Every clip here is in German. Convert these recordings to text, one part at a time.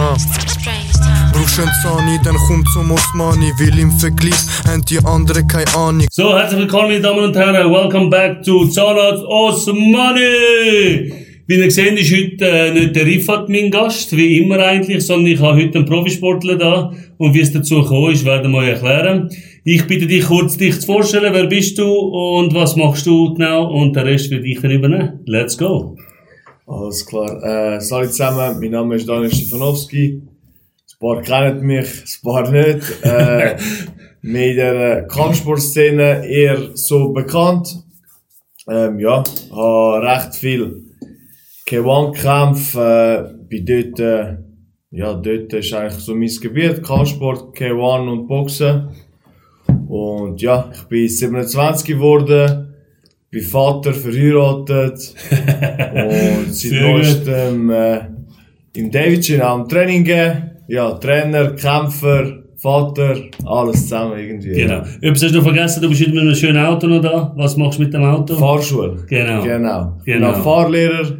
Ah. Brauchst einen Zani, dann kommt zum Osmani. Will im Vergleich haben die anderen keine Ahnung. So, herzlich willkommen, meine Damen und Herren. Welcome back to Zahnarzt Osmani. Wie ihr seht, ist heute äh, nicht der Rifat mein Gast, wie immer eigentlich, sondern ich habe heute einen Profisportler da. Und wie es dazu gekommen ist, werden wir euch erklären. Ich bitte dich kurz, dich zu vorstellen. Wer bist du und was machst du genau? Und der Rest wird ich dann übernehmen. Let's go. Alles klar. Äh, salut zusammen, mein Name ist Daniel Stefanowski. Ein paar kennen mich, ein paar nicht. Äh, mir in der Kampfsportszene eher so bekannt. Ähm, ja, habe recht viel K1-Kämpfe, äh, bin dort, äh, ja, dort ist eigentlich so mein Gebiet, Kampfsport, K1 und Boxen. Und ja, ich bin 27 geworden, bin Vater, verheiratet und seit neuestem äh, im Davidson auch im Training geben. Ja, Trainer, Kämpfer, Vater, alles zusammen irgendwie. Genau. Übrigens hast du noch vergessen, du bist heute mit einem schönen Auto noch da. Was machst du mit dem Auto? Fahrschule. Genau. Genau. Genau. Fahrlehrer.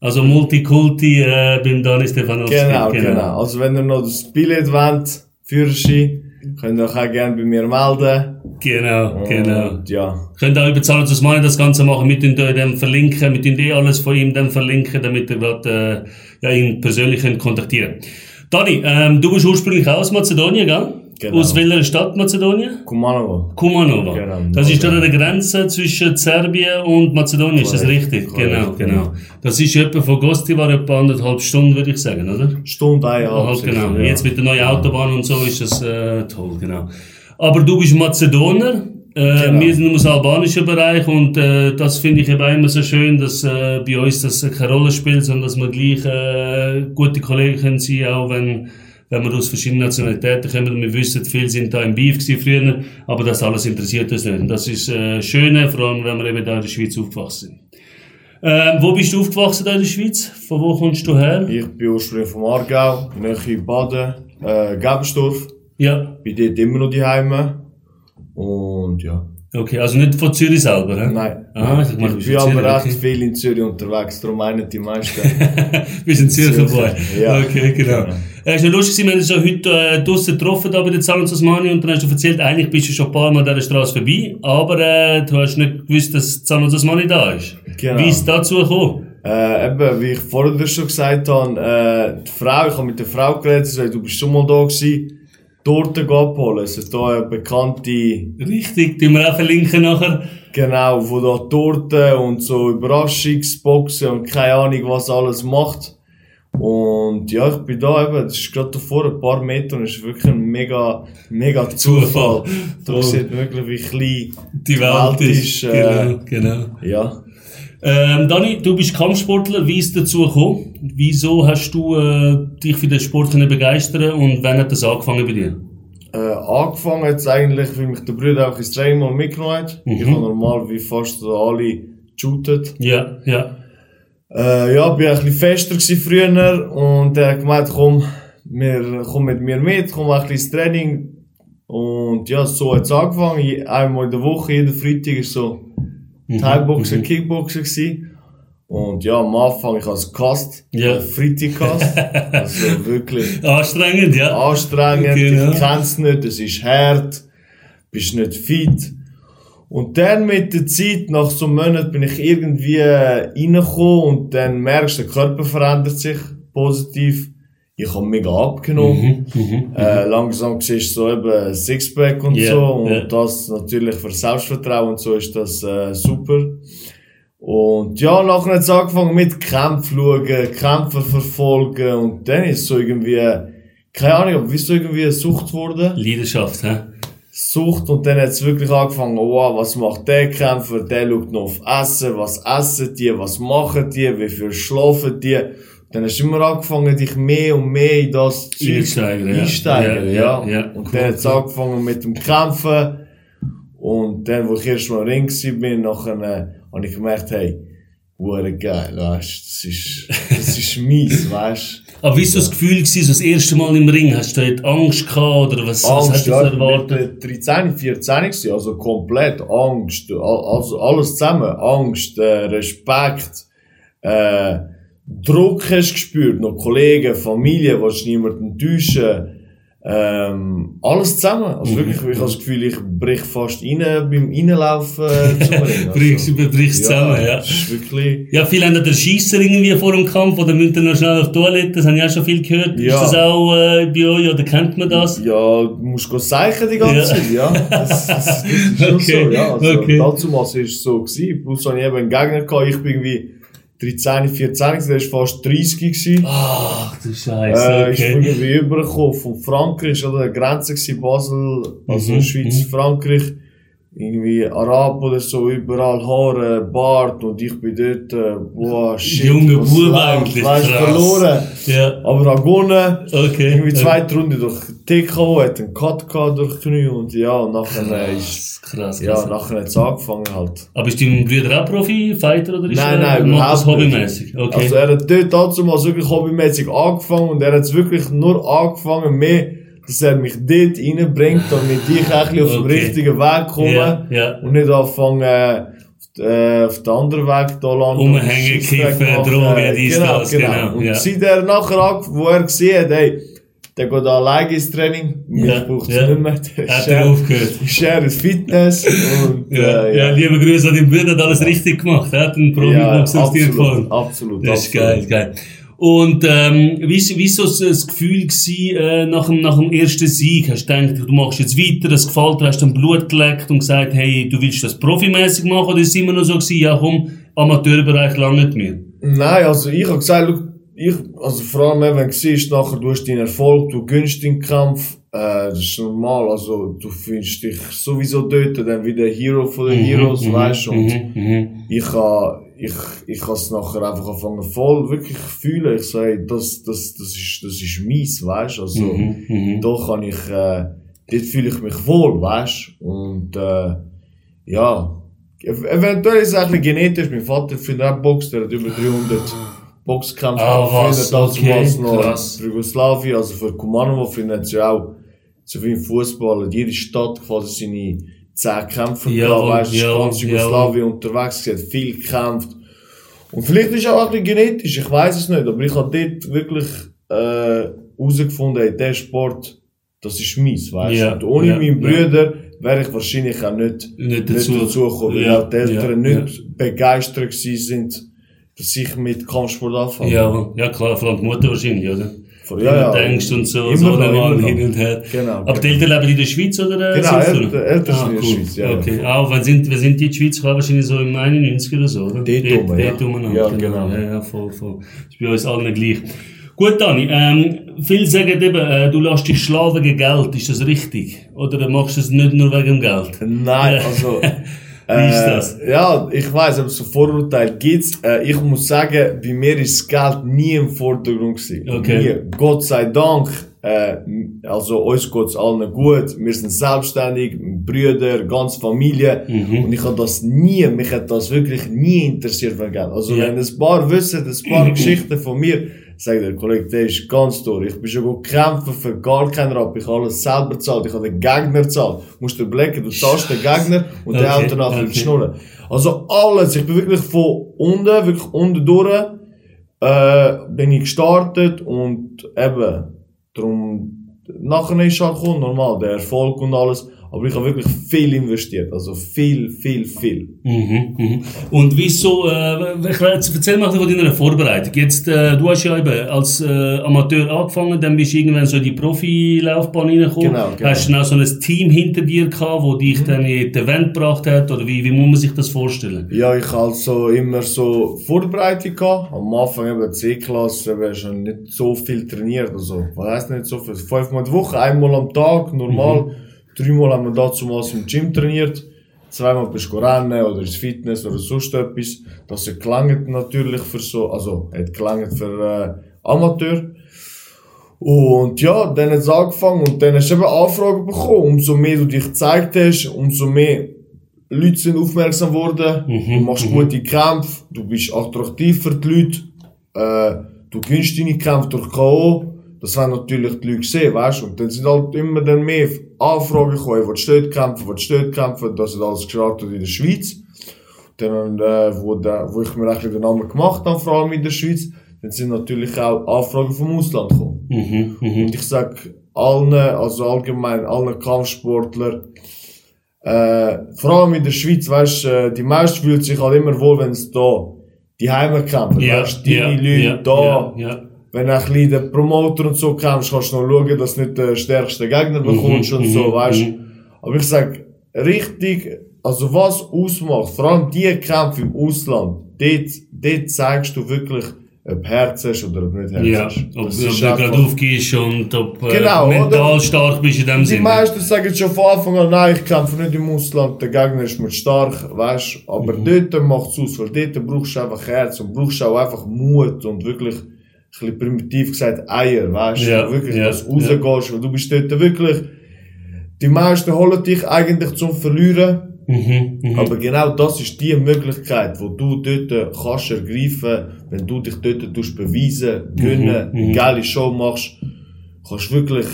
Also Multikulti äh, beim Dani Stefanowski. Genau, genau, Also wenn ihr noch das Billett wollt, Führerschein, könnt ihr euch auch gerne bei mir melden. Genau, genau. Und ja, Könnt auch überzahlen, das Money das Ganze machen, mit in dem verlinken, mit in die alles von ihm dann verlinken, damit ihr äh, ja, ihn persönlich könnt kontaktieren. Dani, ähm, du bist ursprünglich aus Mazedonien, gell? Genau. Aus welcher Stadt Mazedonien? Kumanovo. Kumanova. Genau. Das ist an der Grenze zwischen Serbien und Mazedonien, ist das richtig? korrekt, Genau, genau. Das ist etwa von Gostivar etwa anderthalb Stunden, würde ich sagen, oder? Stunde. Halt, sicher, genau. ja. Jetzt mit der neuen Autobahn und so ist das äh, toll, genau. Aber du bist Mazedoner. Äh, Genau. Wir sind aus dem albanischen Bereich und äh, das finde ich eben immer so schön, dass äh, bei uns das keine Rolle spielt, sondern dass wir gleich äh, gute Kollegen können sein, auch wenn, wenn wir aus verschiedenen Nationalitäten kommen. Wir wissen, viele sind da im Beef früher, aber das alles interessiert uns nicht. Und das ist äh, Schöne, vor allem wenn wir eben da in der Schweiz aufgewachsen sind. Ähm, wo bist du aufgewachsen in der Schweiz? Von wo kommst du her? Ich bin ursprünglich vom Aargau, Nähe Baden, äh, Gebensdorf. Ja. Bin dort immer noch daheim. Und ja. Okay, also nicht von Zürich selber, hä? Nein. Ah, ich, bin in aber Zürich, recht viel in Zürich unterwegs, darum meinen die meisten. okay. Bist ein Zürcher Boy. Ja. Okay, genau. Genau. Es ist noch lustig, wir haben uns ja heute äh, draussen getroffen da bei der Zalans Osmani und dann hast du erzählt, eigentlich bist du schon ein paar Mal an dieser Straße vorbei, aber äh, du hast nicht gewusst, dass Zalans Osmani da ist. Genau. Wie ist es dazu gekommen? Äh, eben, wie ich vorher schon gesagt habe, äh, die Frau, ich habe mit der Frau geredet, sie sagt, du bist schon mal da gewesen, Torten abholen. Ist da eine bekannte, Richtig, tun wir auch verlinken nachher. genau, wo da Torten und so Überraschungsboxen und keine Ahnung was alles macht. Und ja, ich bin da eben, das ist gerade davor, ein paar Meter, und es ist wirklich ein mega, mega Zufall. Da Voll. sieht man wirklich, wie klein Die Welt ist, äh, genau, genau. ja. Ähm, Dani, du bist Kampfsportler. Wie ist es dazu gekommen? Wieso hast du äh, dich für den Sport können begeistern und wann hat das angefangen bei dir? Äh, angefangen jetzt eigentlich, weil mich der Bruder auch ins Training mal mitgenommen hat. Mhm. Ich habe normal wie fast alle geshootet. Ja, ja. Äh, ja, bin ein bisschen fester früher und er hat gemeint, komm, wir, komm mit mir mit, komm ein bisschen ins Training. Und ja, so hat's angefangen. Je- Einmal in der Woche, jeden Freitag ist so Thai-Boxen, Kickboxen gewesen. Und ja, am Anfang, ich als Cast, Ja. äh, Freitag Cast. also wirklich Anstrengend, ja. anstrengend, Genau. ich kenn's nicht, es ist hart, bist nicht fit. Und dann mit der Zeit, nach so einem Monat, bin ich irgendwie reingekommen und dann merkst du, der Körper verändert sich positiv. Ich habe mega abgenommen. Mhm. Äh, langsam siehst du so eben Sixpack und Ja, so. Und ja. das natürlich für Selbstvertrauen und so ist das äh, super. Und ja, nachher hat es angefangen mit Kämpfen schauen, Kämpfer verfolgen und dann ist so irgendwie, keine Ahnung, aber wie so irgendwie Sucht geworden. Leidenschaft, hä? Sucht und dann hat es wirklich angefangen, wow, was macht der Kämpfer, der schaut noch auf Essen, was essen die, was machen die, wie viel schlafen die. Dann hast du immer angefangen, dich mehr und mehr in das Einsteigen, ja. einsteigen, Ja, ja. ja. Und Cool, dann hat es angefangen mit dem Kämpfen. Und dann, wo ich erst mal im Ring war, bin, nachher, äh, habe ich gemerkt, hey, hure geil, weißt, das ist, das ist mies, weißt. Aber wie so das Gefühl gewesen, so das erste Mal im Ring? Hast du dort Angst gehabt oder was, was Angst, hast du ja, erwartet? ich war 13, 14 gewesen, also komplett Angst, also alles zusammen, Angst, äh, Respekt, äh, Druck hast gespürt, noch Kollegen, Familie, willst niemanden enttäuschen, ähm, alles zusammen. Also Mhm. wirklich, ich habe das Gefühl, ich brich fast rein beim Reinlaufen äh, zum Ring. Brichst, brichst zusammen, ja. Das ist wirklich, Ja, viele haben ja den Schiesser irgendwie vor dem Kampf oder müssen noch schnell auf die Toilette, das habe ich auch schon viel gehört. Ja. Ist das auch äh, bei euch oder kennt man das? ja, du musst go zeichen die ganze Ja. Zeit, ja. Das, das, das ist schon Okay, so, ja. Also, okay. dazu war es so gewesen. Plus habe ich eben einen Gegner gehabt, ich bin irgendwie 13, 14, gewesen, der war fast 30 gewesen. Ach, du Äh, Scheiße, Ich bin okay. irgendwie übergekommen von Frankreich, oder der Grenze gewesen, Basel, also Mhm, Schweiz, Frankreich. Irgendwie Arab oder so, überall Haare, Bart und ich bin dort, äh, boah, shit. Junge was Bub läuft, eigentlich, Weißt, krass. verloren. Ja, Aber auch gewonnen. okay. Irgendwie zweite Runde durch TKO, hat einen Cut gehabt durch Knie und ja, und nachher äh, ist, Krass, krass. ja, krass. nachher hat es angefangen halt. Aber ist dein Bruder auch Profi, Fighter oder ist Nein, er, nein, das überhaupt nicht. hobbymäßig? Okay. Also er hat dort dazu mal wirklich hobbymäßig angefangen und er hat es wirklich nur angefangen mehr, dass er mich dort reinbringt, damit ich ein bisschen auf dem Okay. richtigen Weg komme Ja, ja. und nicht anfangen, äh, auf, äh, den anderen Weg da und Scheissdreck kiffen. Drogen, dies, genau, das, genau. genau, Und ja. seit er nachher wo er gesehen hat, hey, der geht alleine ins Training, mich Ja, braucht es ja. nicht mehr, Hat er aufgehört. share ist Fitness und, Ja, äh, ja, liebe Grüße an deinen Bruder, hat alles richtig gemacht. Er hat einen Profi-Boxer aus dir absolut, absolut, Das ist absolut. geil, geil. Und ähm, wie ist so das- Gefühl gewesen, äh, nach, dem, nach dem ersten Sieg? Hast du gedacht, du machst jetzt weiter, das gefällt dir, hast du Blut geleckt und gesagt, hey, du willst das profimäßig machen? Oder ist es immer noch so gewesen, ja komm, Amateurbereich langt mir? Nein, also ich hab gesagt, ich, also vor allem wenn du siehst, nachher du hast deinen Erfolg, du gönnst den Kampf, äh, das ist normal, also du findest dich sowieso dort, dann wieder Hero von den Heroes, weißt du, und Mhm, mhm. Ich ich, ich has nachher einfach angefangen voll wirklich fühlen, ich sag, das, das, das ist, das ist mies, weißt also, Mhm, mhm. da kann ich, äh, dort fühle ich mich wohl, weißt und, äh, ja, ev- eventuell ist es eigentlich genetisch, mein Vater findet auch Box, der hat über 300 Boxkämpfe was, geführt, damals okay, noch krass. für Jugoslawien, also für Kumanovo findet sie auch, so wie im Fußball, in jeder Stadt quasi seine 10 Kämpfer Jawohl, gehabt, weißt du, jawohl, ganz Jugoslawien unterwegs, sie hat viel gekämpft. Und vielleicht ist es auch ein bisschen genetisch, ich weiß es nicht, aber ich habe dort wirklich, äh, herausgefunden, hey, der Sport, das ist mies, weißt du. Ja, Und ohne ja, meinen ja. Brüder wäre ich wahrscheinlich auch nicht, Nicht nicht dazu. dazugekommen, weil Ja, auch die Eltern ja, nicht begeistert sind, dass ich mit Kampfsport anfange. Ja, ja klar, vor allem die Mutter wahrscheinlich, oder? Vor- ja, ja. denkst und so, Immer so noch, normal immer noch. hin und her. Genau, Aber die genau. Eltern leben in der Schweiz oder? Genau, Eltern-? Eltern ah, sind in der cool. Schweiz, ja, ja. Okay, ah, wann sind, wann sind die in die Schweiz gekommen? Wahrscheinlich so im 91 oder so, oder? Dort rum, ja. Dort rum, Ja, genau. Ja, ja, voll, voll. Das ist bei uns allen gleich. Gut, Dani, ähm, viele sagen eben, äh, du lässt dich schlagen wegen Geld. Ist das richtig? Oder machst du es nicht nur wegen Geld? Nein, also. Wie ist das? Ja, ich weiß, aber so Vorurteile gibt's. Äh, ich muss sagen, bei mir ist das Geld nie im Vordergrund gewesen. Okay. Nie. Gott sei Dank. Äh, also uns geht's allen gut. Wir sind selbstständig, Brüder, ganze Familie. Mhm. Und ich habe das nie, mich hat das wirklich nie interessiert wegen Geld. Also Ja. wenn ein paar wissen, ein paar Geschichten von mir, sagt der Kollege, der ist ganz durch. Ich bin schon gut kämpfen für gar keinen Rapp. Ich habe alles selber gezahlt. Ich habe den Gegner gezahlt. Musst du überlegen, du zahlst den Gegner und der Okay, haut danach okay. okay. Schnurren. Also alles. Ich bin wirklich von unten, wirklich unten durch, äh, bin ich gestartet und eben, drum, nachher ist halt normal, der Erfolg und alles. Aber ich habe wirklich viel investiert. Also viel, viel, viel. Mhm, mhm. Und wieso, äh, erzähl mal von deiner Vorbereitung. Jetzt, äh, du hast ja eben als äh, Amateur angefangen, dann bist du irgendwann so in die Profilaufbahn reingekommen. Genau, genau. Hast du dann auch so ein Team hinter dir gehabt, wo dich dann in das Event gebracht hat? Oder wie, wie muss man sich das vorstellen? Ja, ich hatte also immer so Vorbereitung gehabt. Am Anfang eben C-Klasse, eben schon nicht so viel trainiert. Also, was heisst nicht so viel? Fünfmal die Woche, einmal am Tag, normal. Dreimal haben wir dazu mal im Gym trainiert. Zweimal bist du rennen oder ins Fitness oder sonst etwas. Das hat gelangt natürlich für so, also, hat gelangt für, äh, Amateur. Und ja, dann hat es angefangen und dann hast du eben Anfragen bekommen. Umso mehr du dich gezeigt hast, umso mehr Leute sind aufmerksam geworden. Mhm, Du machst gute Kämpfe, du bist attraktiv für die Leute. Äh, du gewinnst deine Kämpfe durch K.O. Das haben natürlich die Leute gesehen, weißt du. Und dann sind halt immer dann mehr Anfragen gekommen, du dort kämpfen, du dort kämpfen. Das hat alles gestartet in der Schweiz. Dann, äh, wo, da, wo ich mir eigentlich den Namen gemacht habe, vor allem in der Schweiz, dann sind natürlich auch Anfragen vom Ausland gekommen. Mhm, mhm. Und ich sag allen, also allgemein allen Kampfsportlern, äh, vor allem in der Schweiz, weißt, äh, die meisten fühlen sich halt immer wohl, wenn es da die Heime kämpfen, Ja, weißt, deine ja, Leute ja, da, ja. Wenn du ein bisschen den Promoter und so kämpfst, kannst du noch schauen, dass du nicht den stärksten Gegner bekommst und so, mhm, weißt. mhm. Aber ich sag, richtig, also was ausmacht, vor allem die Kämpfe im Ausland, dort, dort zeigst du wirklich, ob Herz hast oder ob nicht Herz Ja, hast. ob, du ist gerade aufgehst und ob äh, Genau, mental oder? stark bist in dem Die Sinne. meisten sagen schon von Anfang an, nein, ich kämpfe nicht im Ausland, der Gegner ist mir stark, weißt Aber Mhm. dort macht es aus, weil dort brauchst du einfach Herz und brauchst auch einfach Mut und wirklich, bisschen primitiv gesagt, Eier, weißt Ja, du? Wirklich, ja, dass du rausgehst, weil du bist dort wirklich, die meisten holen dich eigentlich zum Verlieren, Mhm, mhm. aber genau das ist die Möglichkeit, wo du dort kannst ergreifen, wenn du dich dort tust beweisen, gönnen, Mhm, eine mhm. geile Show machst, kannst wirklich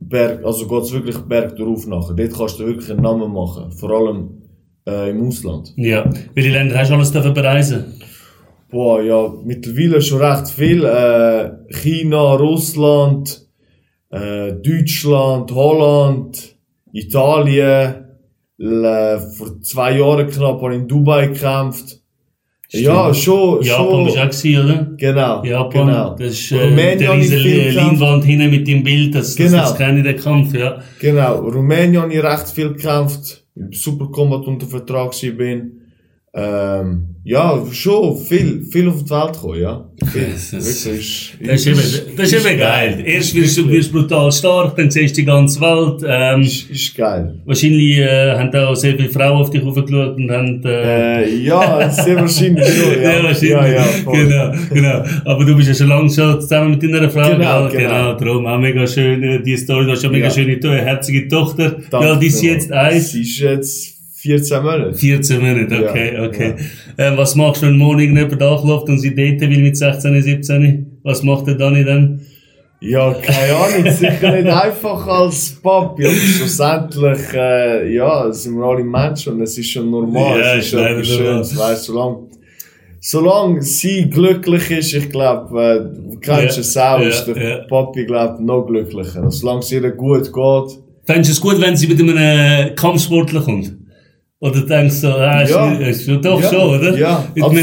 Berg, also geht's wirklich Berg drauf nachher. Dort kannst du wirklich einen Namen machen. Vor allem, äh, im Ausland. Ja. Welche Länder hast du alles dürfen bereisen? Boah, ja, mittlerweile schon recht viel. Äh, China, Russland, äh, Deutschland, Holland, Italien. L- vor zwei Jahren knapp habe ich in Dubai gekämpft. Ja, schon, Japan schon. du auch gewesen, oder? Genau. Japan, genau. das ist äh, Rumänien der. Leinwand hinten mit dem Bild, das, das, Genau. das kenne ich, den Kampf, ja. Genau. Rumänien habe ich recht viel gekämpft. Im Super Combat unter Vertrag bin. Ähm, ja, schon viel, viel auf die Welt gekommen, ja. Viel. Das ist- Wirklich. Das ist eben, das ist eben geil. Erst wirst du wirst brutal stark, dann siehst du die ganze Welt. Ähm, Ist, ist geil. wahrscheinlich äh, haben da auch sehr viele Frauen auf dich hochgeschaut und haben... Äh, Äh, ja, sehr wahrscheinlich schon, ja. ja, wahrscheinlich. Ja, ja, genau, genau. Aber du bist ja schon lange schon zusammen mit deiner Frau. Genau, genau. genau. Darum auch mega schön, äh, die Story. Du hast ja mega Ja. schöne, herzige Tochter. Danke ja, die ist jetzt eins. Sie ist jetzt 14 Monate. 14 Monate, okay, Ja, okay. Ähm, was machst du, wenn morgen jemand anklopft und sie daten will mit 16, 17? Was macht der Dani dann? Ja, keine Ahnung, sicher nicht einfach als Papi, aber schlussendlich, äh, ja, sind wir alle Menschen und es ist schon normal, Ja, es ist schon etwas. Schönes, weißt, solange, solange sie glücklich ist, ich glaube, äh, du kennst Ja, es auch, ja, ist der ja. Papi, glaube noch glücklicher. Solange es ihr gut geht, Fändest du es gut, wenn sie mit einem Kampfsportler kommt? Oder denkst du, ah, Ja. ist, ist, doch ja, schon, oder? Ja, Mit aber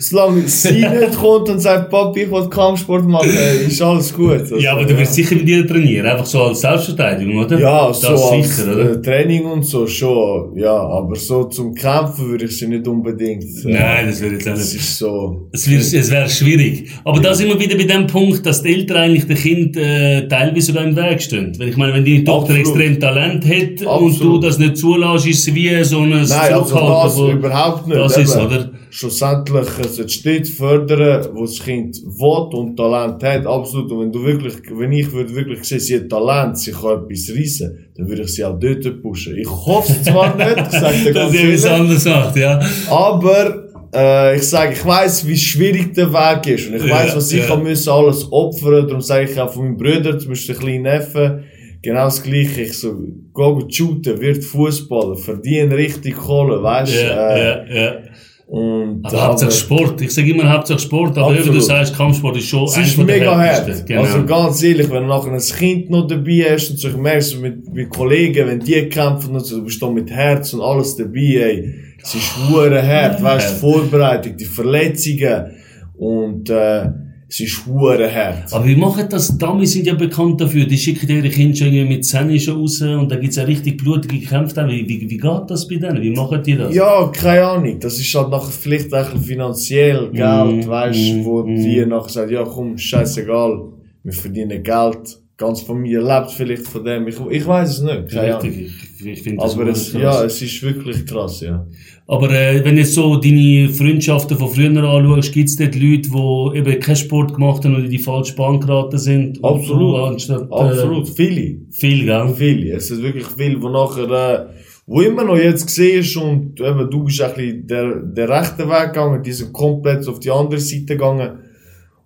solange das sie, nicht kommt und sagt, Papi, ich will Kampfsport machen, äh, ist alles gut. Also, Ja, aber du wirst sicher mit ihr trainieren, einfach so als Selbstverteidigung, oder? Ja, das so als sicher, oder? äh, Training und so schon, ja, aber so zum Kämpfen würde ich sie nicht unbedingt. äh, Nein, das würde ich auch Das nicht. ist so. Es wäre es wär schwierig. Aber da sind wir wieder bei dem Punkt, dass die Eltern eigentlich dem Kind äh, teilweise sogar im Weg stehen. Weil ich meine, wenn deine Tochter Absolut. extrem Talent hat und Absolut. du das nicht zulässt, ist es wie so ein Nein, also das überhaupt nicht. Das ist, oder? Schlussendlich, es steht fördern, wo das Kind will und Talent hat, absolut. Und wenn du wirklich, wenn ich würde wirklich sehen, sie hat Talent, sie kann etwas reissen, dann würde ich sie auch dort pushen. Ich hoffe es zwar nicht, ich sage dir Dass ganz etwas ehrlich, anderes macht, ja. aber, äh, ich sage, ich weiss, wie schwierig der Weg ist. Und ich Ja, was ich ja. müssen alles opfern. Darum sage ich auch von meinem Bruder, zum Beispiel den kleinen Neffen, genau das Gleiche. Ich so, geh shooten, wird Fußballer, verdien richtig Kohle, weißt du? Ja, äh, ja, ja. Und, Aber Hauptsache Sport. Ich sage immer Hauptsache Sport, aber Absolut. du sagst, Kampfsport ist schon Es ist mega hart. Genau. Also ganz ehrlich, wenn du nachher ein Kind noch dabei hast und so, ich merk's mit, mit Kollegen, wenn die kämpfen und so, du bist da mit Herz und alles dabei, ey. Es ist hure hart, weißt du, die Vorbereitung, die Verletzungen und, äh, es ist hure hart. Aber wie machen das? Damis sind ja bekannt dafür. Die schicken ihre Kinder schon irgendwie mit Zähnen schon raus und da gibt's ja richtig blutige Kämpfe. Wie, wie, wie geht das bei denen? Wie machen die das? Ja, keine Ahnung. Das ist halt nachher vielleicht auch finanziell Geld, Mm, weißt mm, wo mm. die nachher sagen, ja komm, scheißegal, wir verdienen Geld. Ganz Familie lebt vielleicht von dem. Ich, ich weiß es nicht, keine. Richtig, ich, ich finde das Aber super es, krass. ja, es ist wirklich krass, ja. Aber äh, wenn du jetzt so deine Freundschaften von früher anschaust, gibt's dort Leute, die eben keinen Sport gemacht haben oder in die falsche Bahn geraten sind? Und Absolut. du anstatt, Absolut. Viele. Äh, viel, gell? Viele. Es ist wirklich viel, wo nachher, äh, wo immer noch jetzt siehst und eben, du bist ein bisschen der, der rechte Weg gegangen, die sind komplett auf die andere Seite gegangen.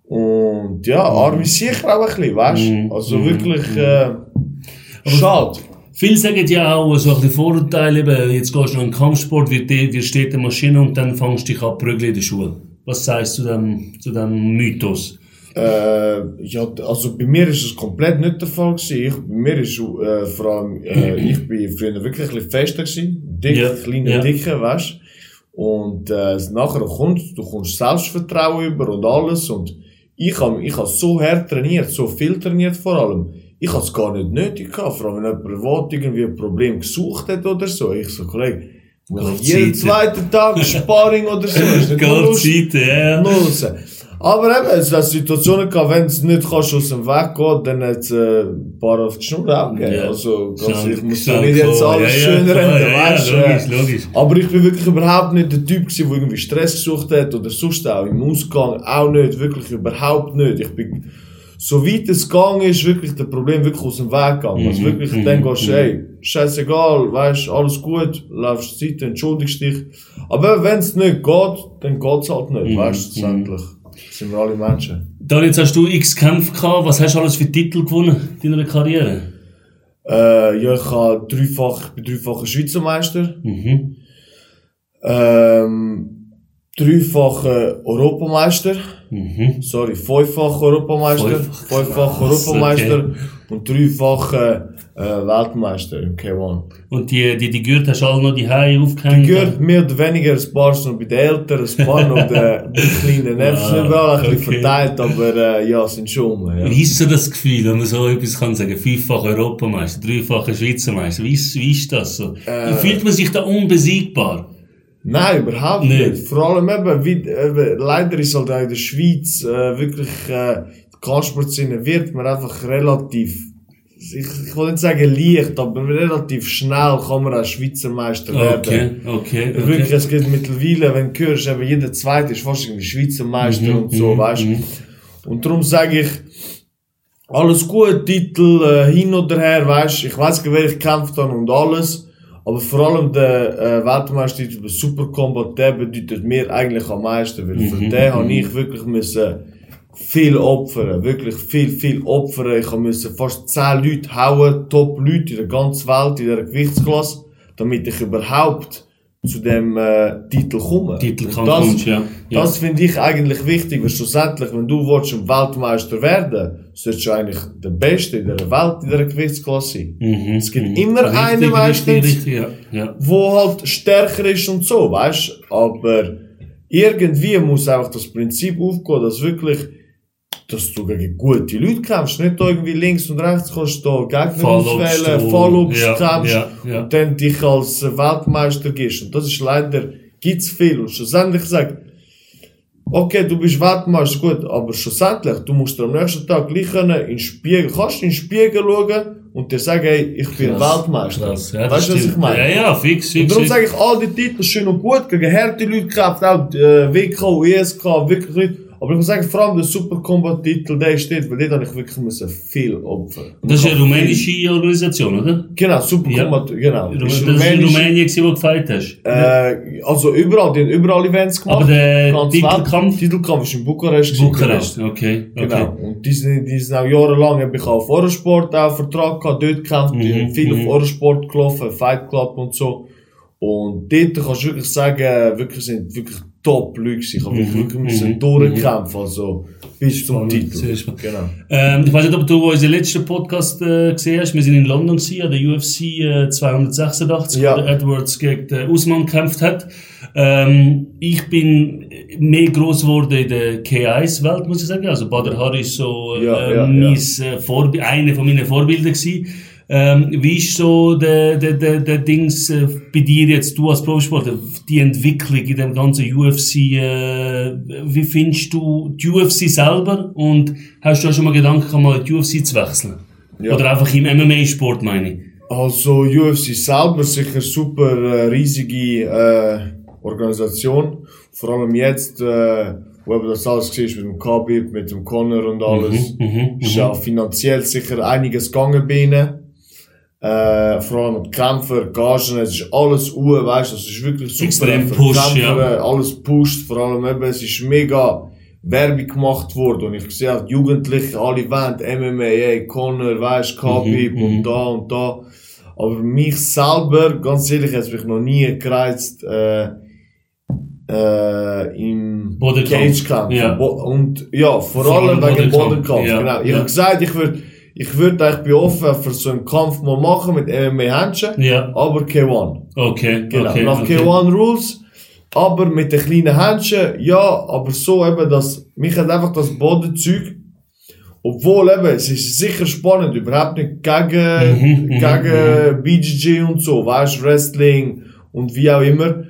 Und ja, Arme ist sicher auch ein bisschen, weißt du? Mhm. Also Mhm. wirklich, äh, schade. Viele sagen ja auch, so ein bisschen Vorurteile, eben, jetzt gehst du noch in den Kampfsport, wird, steht eine Maschine und dann fängst du dich an prügeln in der Schule. Was sagst du zu dem, zu dem Mythos? Äh, ja, also bei mir ist es komplett nicht der Fall gewesen. Ich, bei mir ist äh, vor allem, äh, ich bin früher wirklich ein bisschen fester gewesen. Dick, Ja, kleiner, ja. dicker, weißt Und äh, nachher kommst du kommst Selbstvertrauen über und alles. Und ich habe ich hab so hart trainiert, so viel trainiert vor allem. Ich habe es gar nicht nötig gehabt. Vor allem, wenn jemand will, irgendwie ein Problem gesucht hat oder so. Ich so, Kollege, jeden zweiten Tag Sparring oder so. Ist nicht Gott lustig. sei ja. Los. Aber eben, es hat Situationen gehabt, wenn es nicht kannst aus dem Weg gehen, dann hat es äh, ein paar auf die Schnur abgegeben. Ja. Also, ganz Schon- ich muss ja nicht jetzt alles Ja, ja, schön klar, reden, ja, ja, weißt du. logisch, logisch. Aber ich bin wirklich überhaupt nicht der Typ gewesen, der irgendwie Stress gesucht hat oder sonst auch im Ausgang auch nicht, wirklich überhaupt nicht. Ich bin, so weit es gegangen ist, wirklich das Problem wirklich aus dem Weg gegangen. Also Mhm, wirklich, mhm, dann gehst du, mhm. ey, scheißegal, weißt, alles gut, laufst zur Seite, entschuldigst dich. Aber wenn es nicht geht, dann geht's halt nicht, Mhm, weißt du, schlussendlich. Sind wir alle Menschen. Dann jetzt hast du x Kämpfe gehabt. Was hast du alles für Titel gewonnen in deiner Karriere? Äh, ja, ich habe dreifach, bin dreifacher Schweizer Meister, Mhm. ähm, dreifacher Europameister, Mhm. sorry, fünffacher Europameister, Fünffach, fünffacher Europameister und dreifacher Weltmeister im K1. Und die, die, die Gürtel hast du alle noch die Haie aufgehängt? Die gehört mehr oder weniger ein paar noch bei den Eltern, ein paar noch bei den kleinen Neffen, Ah, ein bisschen okay. verteilt, aber äh, ja, sind schon ja. Wie ist so das Gefühl, wenn man so etwas kann sagen? Fünffacher Europameister, dreifacher Schweizer Meister. Wie ist, wie ist das so? Äh. Fühlt man sich da unbesiegbar? Nein, überhaupt Nicht. nicht. Vor allem eben, wie, eben, leider ist halt auch in der Schweiz äh, wirklich, äh, Kampfsportszene wird man einfach relativ, ich, ich will nicht sagen leicht, aber relativ schnell kann man auch Schweizer Meister werden. Okay, okay, okay. Wirklich, es gibt mittlerweile, wenn du hörst, eben jeder Zweite ist fast irgendwie Schweizer Meister Mhm, und so, mhm, weißt du. mhm. Und darum sage ich, alles gut, Titel äh, hin oder her, weißt du. Ich weiß, gegen wer ich gekämpft habe und alles. Aber vor allem der äh, Weltmeistertitel bei Super Combat, der bedeutet mir eigentlich am meisten. Weil für Mhm, den mhm. habe ich wirklich müssen viel opfern. Wirklich viel, viel opfern. Ich müssen fast 10 Leute hauen, Top-Leute in der ganzen Welt, in dieser Gewichtsklasse, damit ich überhaupt zu dem äh, Titel komme. Titel kann das- kommst, ja. ja. das finde ich eigentlich wichtig, weil schlussendlich, wenn du willst, ein Weltmeister werden, solltest du eigentlich der Beste in der Welt, in der Gewichtsklasse sein. Mhm, Es gibt mhm. immer Richtig, einen meistens, Richtig, ja. ja. wo halt stärker ist und so, weißt Aber irgendwie muss einfach das Prinzip aufgehen, dass wirklich, dass du gegen gute Leute kämpfst, nicht da irgendwie links und rechts kannst du da Gegner auswählen, Fallobst ja, kämpfst ja, ja. und dann dich als Weltmeister gibst. Und das ist leider, gibt's viel. Und schlussendlich sagt, okay, du bist Weltmeister, gut, aber schlussendlich, du musst am nächsten Tag gleich können in den Spiegel, kannst du in den Spiegel schauen und dir sagen, hey, ich bin Krass, Weltmeister. Krass, ja, weißt du, was ich meine? Ja, ja, fix, Und fix. darum fix. sage ich, all die Titel schön und gut, gegen harte Leute gekämpft, auch äh, WK, ESK, wirklich Leute. Aber ich muss sagen, vor allem der Super Combat Titel, der steht, weil dort habe ich wirklich müssen viel opfern. Das ist eine rumänische Organisation, oder? Genau, Super Ja. Combat, genau. Das Ist ist in Rumänien, wo du gefeiert hast. Äh, also überall, die haben überall Events gemacht. Aber der Ganz Titelkampf? Welt. Titelkampf ist in Bukarest. Bukarest, okay. Genau. okay. genau. Und die sind, die sind auch jahrelang, habe ich auf Eurosport auch Vertrag gehabt, dort gekämpft, Mhm, viel mhm. auf Eurosport gelaufen, Fight Club und so. Und dort kannst du wirklich sagen, wirklich sind wirklich top Leute gewesen. Ich habe wirklich, Mhm, wirklich müssen mhm, durchkämpfen, also bis zum Titel. Genau. Ähm, ich weiß nicht, ob du unseren letzten Podcast äh, gesehen hast. Wir sind in London gewesen, an der UFC äh, 286, Ja. wo der Edwards gegen den Usman gekämpft hat. Ähm, ich bin mehr groß geworden in der K1-Welt, muss ich sagen. Also Bader Harris so äh, Ja, ja, mein, äh, Vorbi eine von meinen Vorbilder gewesen. Ähm, wie ist so der, der, der, der Dings äh, bei dir jetzt, du als Profisportler, die Entwicklung in dem ganzen UFC, äh, wie findest du die UFC selber und hast du auch schon mal Gedanken mal die UFC zu wechseln? Ja. Oder einfach im MMA-Sport, meine ich? Also UFC selber sicher super äh, riesige äh, Organisation. Vor allem jetzt, äh, wo eben das alles war mit dem Khabib, mit dem Conor und alles. Mhm, mhm, Ist mhm. ja finanziell sicher einiges gegangen bei ihnen. Äh, vor allem Kämpfer, Gagen, es ist alles uhr, weißt du, es ist wirklich super. Extrem push, Kämpfer, ja. Alles pusht, vor allem eben, es ist mega Werbung gemacht worden und ich sehe auch die Jugendlichen, alle wollen MMA, ey, Conor, weißt, Khabib Mhm, mhm. und da und da. Aber mich selber, ganz ehrlich, hat mich noch nie gereizt, äh, äh, im. Cage-Kampf. Ja. Und ja, vor, allem wegen Bodenkampf. Bodenkampf. Ja. Genau. Ich Ja. habe gesagt, ich würde ich würd eigentlich bin offen für so einen Kampf mal machen mit MMA-Händchen, Ja, aber K1. okay, Genau, okay. nach okay. K1 Rules. Aber mit den kleinen Händchen, ja, aber so eben, dass, mich hat einfach das Bodenzeug, obwohl eben, es ist sicher spannend, überhaupt nicht gegen, Mhm, mhm, gegen BJJ und so, weißt, Wrestling und wie auch immer.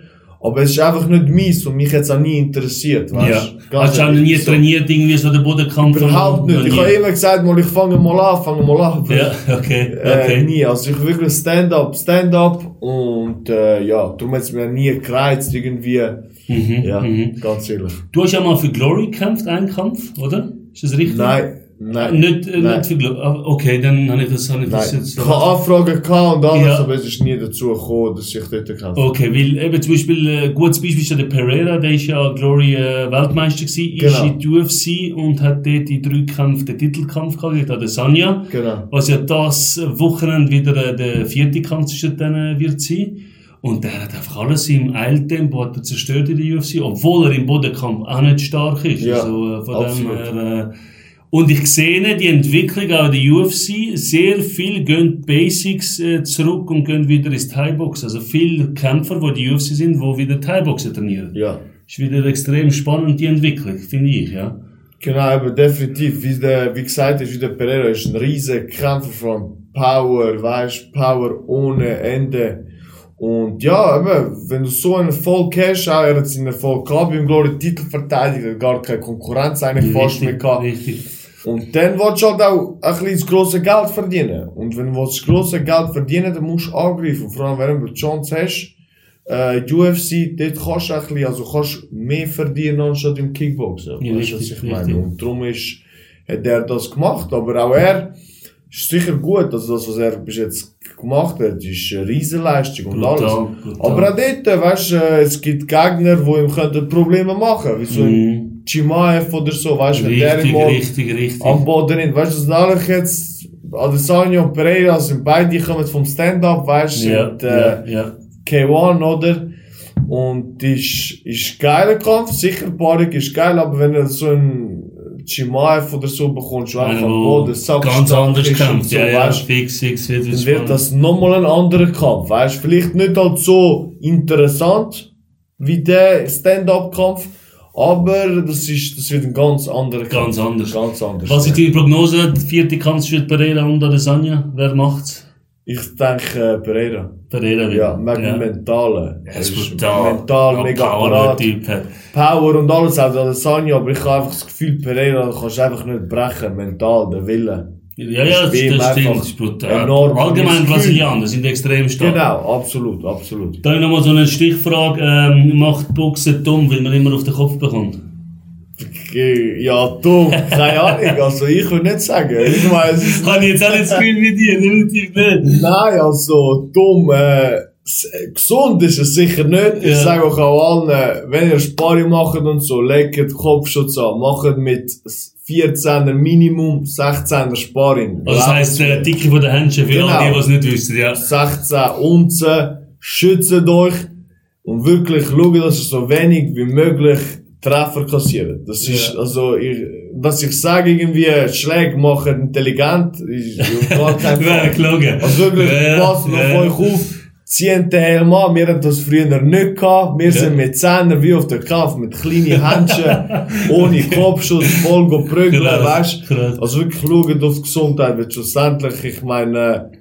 Aber es ist einfach nicht meins und mich hat es auch nie interessiert, Ja. weißt Ganz Hast du auch nie so. trainiert, irgendwie so den Bodenkampf? Überhaupt nicht. Ich habe immer gesagt, mal, ich fange mal an, fange mal an. Ja, okay, äh, okay. nie. Also ich wirklich Stand-up, Stand-up und äh, ja, darum hat es mir nie gereizt irgendwie. Mhm, Ja, mhm. ganz ehrlich. Du hast ja mal für Glory gekämpft, einen Kampf, oder? Ist das richtig? Nein, nein. Nicht, äh, nein. nicht für Glory. Ah, Okay, dann habe ich das, habe ich das Nein. jetzt. Ich habe Anfragen gehabt und alles, Ja. aber es ist nie dazu gekommen, dass ich dort kämpfe. Okay, weil eben zum Beispiel, äh, gutes Beispiel ist ja der Pereira, der ist ja Glory äh, Weltmeister gewesen, ist Genau. in die UFC und hat dort in drei Kämpfen den Titelkampf gehabt gegen Adesanya. Genau. Was ja das Wochenende wieder äh, der vierte Kampf zwischen denen wird sein. Und der hat einfach alles im Eiltempo hat er zerstört in der UFC, obwohl er im Bodenkampf auch nicht stark ist. Ja, also, äh, von dem absolut. her, äh, und ich sehe die Entwicklung auch der UFC. Sehr viel gehen Basics äh, zurück und gehen wieder ins Thai-Box. Also viele Kämpfer, die die UFC sind, die wieder Thai-Boxen trainieren. Ja. Ist wieder extrem spannend, die Entwicklung, finde ich, ja. Genau, aber definitiv. Wie, der, wie gesagt ist, wie der Pereira ist ein riesiger Kämpfer von Power, weißt, Power ohne Ende. Und ja, eben, wenn du so einen Erfolg hast, auch er hat seinen Erfolg gehabt beim Glory Titel verteidigt, gar keine Konkurrenz eigentlich fast mehr Richtig, gehabt. richtig. Und dann willst du halt auch ein bisschen das grosse Geld verdienen. Und wenn du das grosse Geld verdienen dann musst du angreifen. Vor allem, wenn du die Chance hast, äh, UFC, dort kannst du ein bisschen, also kannst mehr verdienen anstatt im Kickboxen. Ja, weißt du, was richtig, ich meine? richtig. Und darum ist, hat er das gemacht. Aber auch er ist sicher gut. Also das, was er bis jetzt gemacht hat, ist eine Riesenleistung und Brutal, alles. brutal. Aber auch dort, weißt du, äh, es gibt Gegner, die ihm Probleme machen. Wie so ein Mhm. Chimaev oder so, weißt du, der mal richtig, richtig. am Boden nicht. Weißt du, das dadurch jetzt, Adesanya und Pereira sind beide kommen vom Stand-up, weißt du, und, äh, ja. K1, oder? Und ist, ist geiler Kampf, sicher, Parik ist geil, aber wenn du so einen Chimaev oder so bekommst, du einfach am Boden, sack ganz anders kämpft. so, ja, ja, weißt fix, fix, wird dann wird das nochmal ein anderer Kampf, weißt du, vielleicht nicht halt so interessant, wie der Stand-up-Kampf, aber das ist, das wird ein ganz anderer Kampf. Ganz anders. Ganz anders. Was ist deine Prognose? Der vierte Kampf zwischen Pereira und Adesanya? Wer macht's? Ich denke äh, Pereira. Pereira. Ja, wegen dem Mentalen. Er ist brutal. Mental, Ja, mega Power, parat. Power und alles, auch der Sanja, aber ich habe einfach das Gefühl, Pereira kannst du einfach nicht brechen, mental, der Wille. Ja, ja, das, das stimmt. ist brutal. enorm. Allgemein Brasilianer sind extrem stark. Genau, absolut, absolut. Da habe ich nochmal so eine Stichfrage. Ähm, macht Boxen dumm, weil man immer auf den Kopf bekommt? Ja, dumm, keine Ahnung, also ich würde nicht sagen. Ich meine, Habe ich jetzt auch nicht das Gefühl wie dir, definitiv nicht. Nein, also dumm, äh, gesund ist es sicher nicht. Ich Ja. sage auch allen, äh, wenn ihr Sparring macht und so, legt den Kopfschutz an. Macht mit 14er Minimum, 16er Sparring. Also das heisst, äh, Dicke von den Händchen, für Genau. alle, die es nicht wissen, ja. 16 Unzen, schützt euch und wirklich schaut, dass ihr so wenig wie möglich Treffer kassiert. Das ist, Ja. also, ich, dass ich sage irgendwie, Schläge machen intelligent, ist gar keinen Wäre gelogen. Also wirklich, Ja, passt auf euch auf. Zieht den Helm an. Wir haben das früher nicht gehabt. Wir sind mit Zähnen wie auf der Kampf, mit kleinen Händchen, ohne Kopfschutz, voll Krass, weißt krass. Also wirklich schauen auf die Gesundheit, weil schlussendlich, ich meine,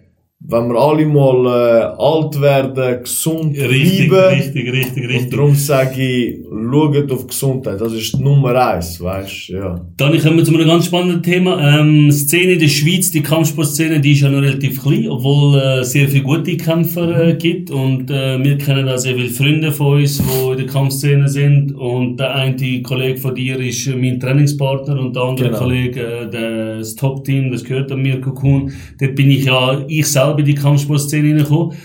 wenn wir alle mal äh, alt werden, gesund Richtig, bleiben. richtig, richtig, Und richtig. darum sage ich, schaut auf Gesundheit. Das ist Nummer eins, weißt ja. Dann kommen wir zu einem ganz spannenden Thema. Ähm, Szene in der Schweiz, die Kampfsportszene, die ist ja noch relativ klein, obwohl äh, sehr viele gute Kämpfer äh, gibt. Und äh, wir kennen auch sehr viele Freunde von uns, die in der Kampfszene sind. Und der eine Kollege von dir ist äh, mein Trainingspartner und der andere Genau. Kollege, äh, das Top-Team, das gehört an Mirko Kuhn. Dort bin ich ja, ich selber in die Kampfsportszene hineingekommen.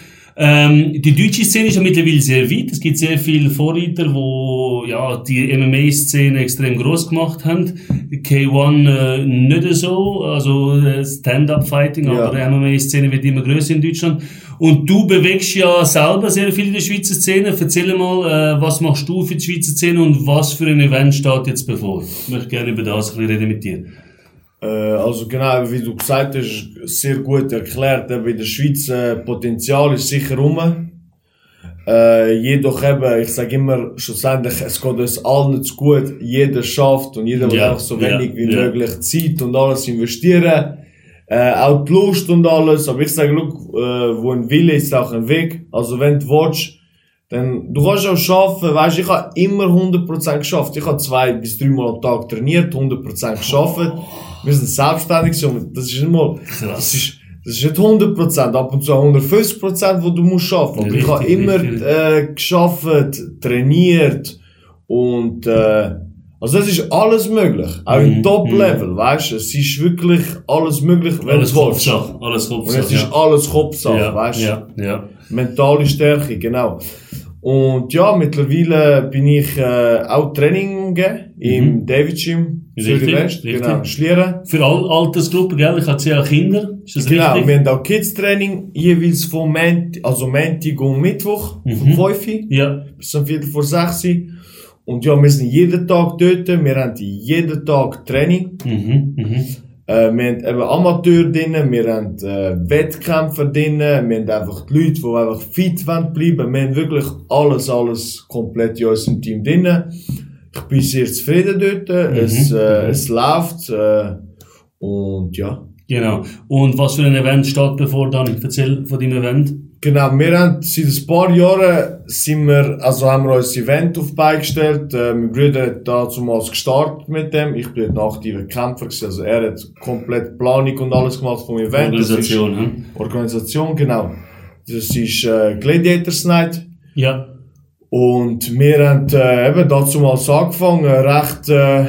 Ähm, die deutsche Szene ist ja mittlerweile sehr weit. Es gibt sehr viele Vorreiter, wo ja die MMA-Szene extrem groß gemacht haben. K1 äh, nicht so, also äh, Stand-up-Fighting, Ja. aber die MMA-Szene wird immer größer in Deutschland. Und du bewegst ja selber sehr viel in der Schweizer Szene. Erzähl mal, äh, was machst du für die Schweizer Szene und was für ein Event steht jetzt bevor? Ich möchte gerne über das ein bisschen reden mit dir. Also genau, wie du gesagt hast, sehr gut erklärt. Eben in der Schweiz Potenzial ist sicher rum. Äh, jedoch eben, ich sage immer, schlussendlich, es geht uns allen zu gut. Jeder schafft und jeder will Ja, auch so ja, wenig wie ja. möglich Zeit und alles investieren. Äh, auch die Lust und alles. Aber ich sage, look, äh, wo ein Wille ist, auch ein Weg. Also wenn du willst, dann, du kannst auch schaffen, weißt, ich habe immer 100% geschafft. Ich habe zwei bis drei Mal am Tag trainiert, 100% geschafft. Wir sind selbstständig, das ist nicht mal, das ist, das ist nicht 100%, ab und zu auch 150%, wo du musst schaffen. Aber ich habe immer, äh, geschafft, trainiert und, äh, also es ist alles möglich. Auch im Top-Level, weißt du, es ist wirklich alles möglich, wenn Alles du willst. Kopfsache, alles Und es Kopfsache. ist alles Kopfsache, ja, weißt du. ja, ja. Mentale Stärke, genau. Und ja, mittlerweile bin ich äh, auch Training geben im David Gym Richtig, West, richtig. genau, Schlieren. Für alle Altersgruppen, gell? Ich hatte ja auch Kinder. Ist das Genau, richtig? wir haben auch Kids Training, jeweils vom Mont also Montag und Mittwoch, vom 5 Uhr Ja. bis zum Viertel vor 6 Uhr. Und ja, wir sind jeden Tag dort, wir haben jeden Tag Training. Mhm, mhm. Äh, wir haben eben Amateur drin, wir haben äh, Wettkämpfer drin, wir haben einfach die Leute, die einfach fit wollen bleiben. Wir haben wirklich alles, alles komplett in unserem Team drin. Ich bin sehr zufrieden dort, es, äh, es läuft äh, und ja. Genau. Und was für ein Event steht bevor dann? Erzähl von deinem Event. Genau, wir haben seit ein paar Jahren sind wir, also haben wir uns ein Event auf die Beine gestellt. Äh, mein Bruder hat damals gestartet mit dem. Ich bin ein aktiver Kämpfer gewesen. Also er hat komplett Planung und alles gemacht vom Event. Das ist- Organisation, hm? Organisation, genau. Das ist äh, Gladiators Night. Ja. Und wir haben äh, eben dazu mal angefangen, recht, äh,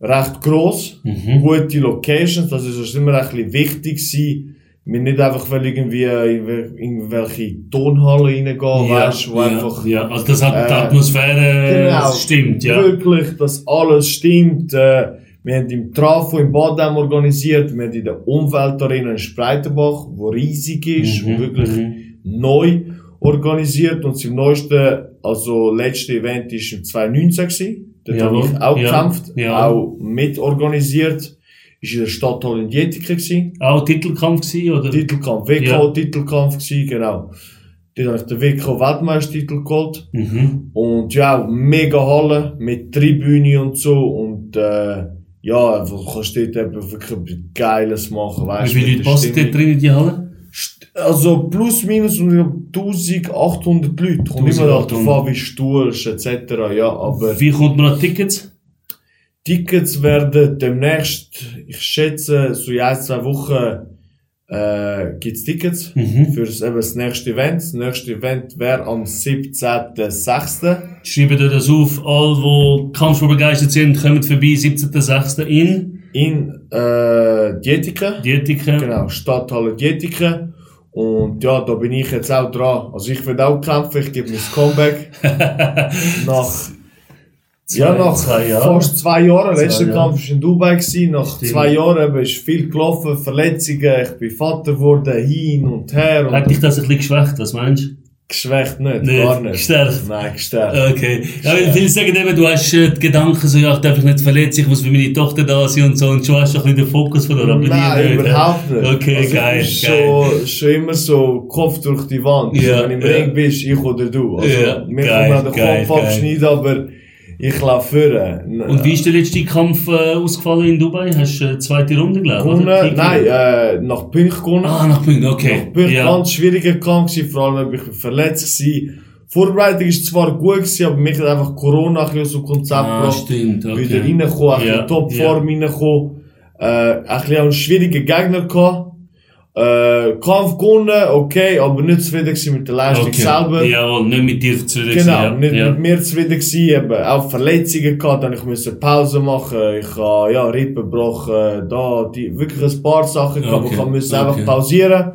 recht gross, Mhm. gute Locations, das ist uns immer ein bisschen wichtig gewesen. Wir nicht einfach weil irgendwie äh, in wel- irgendwelche Tonhallen reingehen, weißt, wo ja, einfach ja. Also das hat die Äh, Atmosphäre genau. stimmt, ja. wirklich, dass alles stimmt. Äh, wir haben im Trafo im Badam organisiert, wir haben in der Umweltarena in Spreitenbach, wo riesig ist Mhm, und wirklich mhm. neu organisiert und im neuesten, also letzte Event ist im 2019 gewesen. Dort Jawohl, habe ich auch ja, gekämpft, ja. auch mitorganisiert. Ist in der Stadthalle in Dietike gewesen. Auch Titelkampf gewesen, oder? Titelkampf, Ja. WK-Titelkampf gewesen, genau. Dort habe ich den WK-Weltmeistertitel geholt. Mhm. Und ja, mega Halle mit Tribüne und so und äh, ja, einfach du kannst dort eben wirklich etwas Geiles machen, Wie weißt viele mit Leute der passen dort drin in die Halle? Also plus minus um 1800 Leute. Kommt immer darauf 1800. an, wie du etc. Ja, aber Wie kommt man an Tickets? Tickets werden demnächst, ich schätze, so in ein, zwei Wochen äh, gibt's Tickets Mhm. für das, eben das nächste Event. Das nächste Event wäre am 17.06. Schreiben dir das auf. Alle, die Kampfsport begeistert sind, kommen vorbei, 17.06. in in äh, Dietike. Dietike. Genau, Stadthalle Dietike. Und ja, da bin ich jetzt auch dran. Also ich will auch kämpfen, ich gebe mir das Comeback. nach, ja, nach zwei Jahren. fast zwei Jahren. Zwei Letzter Jahre. Kampf war in Dubai. Gewesen. Nach Stimmt. zwei Jahren eben ist viel gelaufen, Verletzungen, ich bin Vater geworden, hin und her. Und Hat dich das ein bisschen geschwächt, was meinst du? geschwächt nicht, Nicht, gar nicht. gestärkt. Nein, gestärkt. Okay. Ja, weil viele sagen eben, du hast äh, die Gedanken so, ja, ich darf mich nicht verletzen, ich muss für meine Tochter da sein und so, und schon hast du ein bisschen den Fokus von der aber Nein, nicht, überhaupt nicht. Okay, also geil, ich geil. Schon, schon immer so Kopf durch die Wand. Ja, Also, wenn im ja. Ring bist, ich oder du. Also, Ja, mir geil, kann man den Kopf geil. abschneiden, aber ich laufe führen. Und wie ist der letzte Kampf äh, ausgefallen in Dubai? Hast du äh, zweite Runde? Kick- nein, äh, nach Pünch gewonnen. Ah, nach Punkten, okay. Nach Pünch ja. ganz schwieriger Kampf gewesen, vor allem, weil ich verletzt gewesen. Vorbereitung ist zwar gut gewesen, aber mich hat einfach Corona ein aus dem Konzept Ah, gebracht. stimmt, okay. Wieder reingekommen, ein Ja, bisschen Topform reingekommen. Äh, ein bisschen auch einen schwierigen Gegner gehabt. Äh, Kampf gewonnen, okay, aber nicht zufrieden gewesen mit der Leistung Okay. selber. Jawohl, nicht mit dir zufrieden Genau, gewesen, nicht ja. mit mir zufrieden gewesen, eben auch Verletzungen gehabt, dann ich musste Pause machen, ich habe, ja, Rippen gebrochen, da, die, wirklich ein paar Sachen gehabt, Okay, ich musste okay. einfach pausieren.